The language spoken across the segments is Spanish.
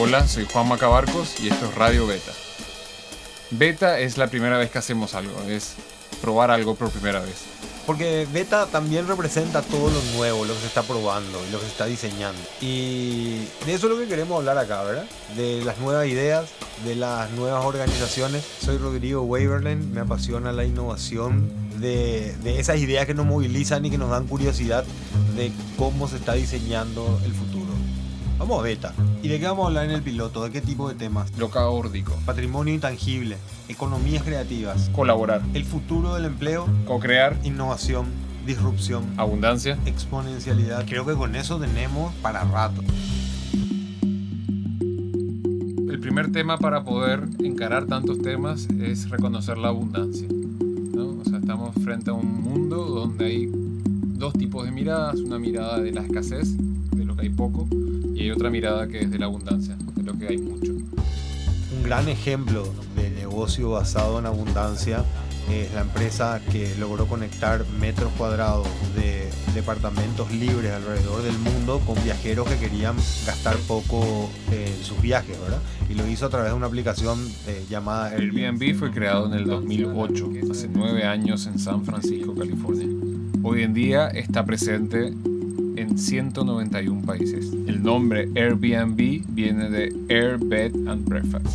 Hola, soy Juan Macabarcos y esto es Radio Beta. Beta es la primera vez que hacemos algo, es probar algo por primera vez. Porque beta también representa todo lo nuevo, lo que se está probando y lo que se está diseñando. Y de eso es lo que queremos hablar acá, ¿verdad? De las nuevas ideas, de las nuevas organizaciones. Soy Rodrigo Waverland, me apasiona la innovación, de, de esas ideas que nos movilizan y que nos dan curiosidad de cómo se está diseñando el futuro. Vamos a beta. ¿Y de qué vamos a hablar en el piloto? ¿De qué tipo de temas? Locaórdico. Patrimonio intangible, economías creativas, Colaborar. el futuro del empleo, Co-crear. innovación, disrupción, Abundancia. exponencialidad. Creo que con eso tenemos para rato. El primer tema para poder encarar tantos temas es reconocer la abundancia. ¿no? O sea, estamos frente a un mundo donde hay dos tipos de miradas. Una mirada de la escasez, de lo que hay poco, y hay otra mirada que es de la abundancia, de lo que hay mucho. Un gran ejemplo de negocio basado en abundancia es la empresa que logró conectar metros cuadrados de departamentos libres alrededor del mundo con viajeros que querían gastar poco en sus viajes, ¿verdad? Y lo hizo a través de una aplicación eh, llamada Airbnb fue creado en el 2008, hace nueve años en San Francisco, California. Hoy en día está presente en 191 países. El nombre Airbnb viene de Air Bed and Breakfast.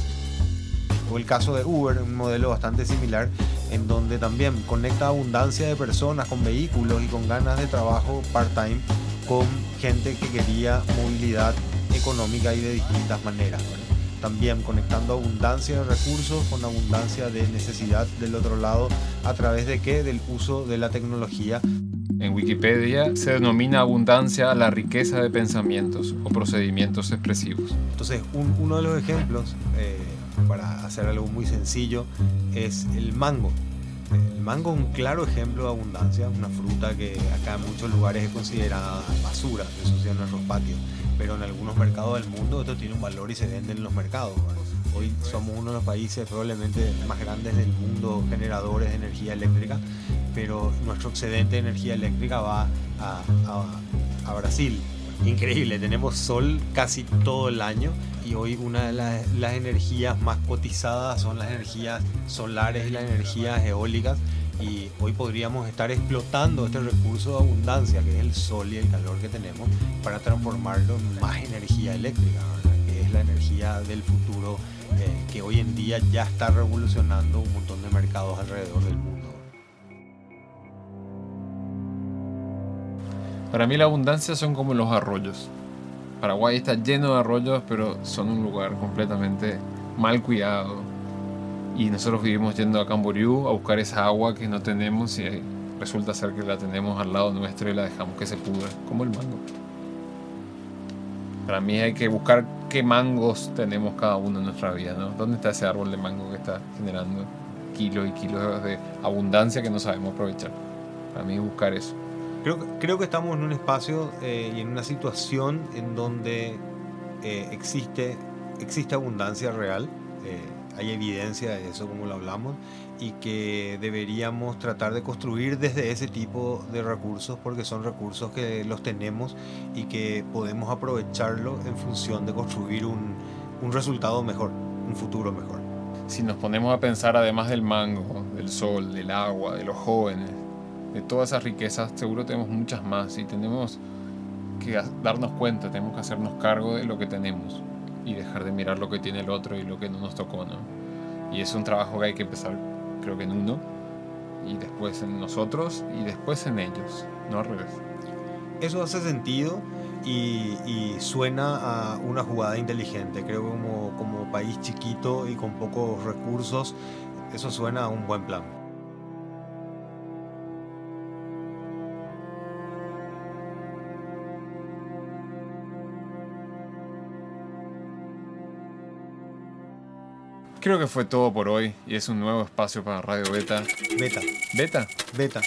O el caso de Uber, un modelo bastante similar, en donde también conecta abundancia de personas con vehículos y con ganas de trabajo part-time con gente que quería movilidad económica y de distintas maneras. ¿verdad? También conectando abundancia de recursos con abundancia de necesidad del otro lado, a través de qué? Del uso de la tecnología En Wikipedia se denomina abundancia a la riqueza de pensamientos o procedimientos expresivos. Entonces, un- uno de los ejemplos, eh, para hacer algo muy sencillo, es el mango. El mango es un claro ejemplo de abundancia, una fruta que acá en muchos lugares es considerada basura, se ensucia en nuestros patios, pero en algunos mercados del mundo esto tiene un valor y se vende en los mercados. ¿verdad? Hoy somos uno de los países probablemente más grandes del mundo generadores de energía eléctrica, pero nuestro excedente de energía eléctrica va a, a- Brasil. Increíble, tenemos sol casi todo el año y hoy una de las, las energías más cotizadas son las energías solares y las energías eólicas y hoy podríamos estar explotando este recurso de abundancia que es el sol y el calor que tenemos para transformarlo en más energía eléctrica, la energía del futuro eh, que hoy en día ya está revolucionando un montón de mercados alrededor del mundo. Para mí la abundancia son como los arroyos. Paraguay está lleno de arroyos, pero son un lugar completamente mal cuidado. Y nosotros vivimos yendo a Camboriú a buscar esa agua que no tenemos y resulta ser que la tenemos al lado nuestro y la dejamos que se pudra, como el mango. Para mí hay que buscar qué mangos tenemos cada uno en nuestra vida, ¿no? ¿Dónde está ese árbol de mango que está generando kilos y kilos de abundancia que no sabemos aprovechar? Para mí buscar eso. Creo, que- estamos en un espacio eh, y en una situación en donde eh, existe, existe abundancia real, eh, hay evidencia de eso como lo hablamos, y que deberíamos tratar de construir desde ese tipo de recursos porque son recursos que los tenemos y que podemos aprovecharlo en función de construir un, un resultado mejor, un futuro mejor. Si nos ponemos a pensar además del mango, del sol, del agua, de los jóvenes, de todas esas riquezas, seguro tenemos muchas más y tenemos que darnos cuenta, tenemos que hacernos cargo de lo que tenemos y dejar de mirar lo que tiene el otro y lo que no nos tocó, ¿no? Y es un trabajo que hay que empezar, creo que en uno, y después en nosotros y después en ellos, no al revés. Eso hace sentido y, suena a una jugada inteligente. Creo que como, como país chiquito y con pocos recursos, eso suena a un buen plan. Creo que fue todo por hoy y es un nuevo espacio para Radio Beta. Beta, ¿Beta? beta.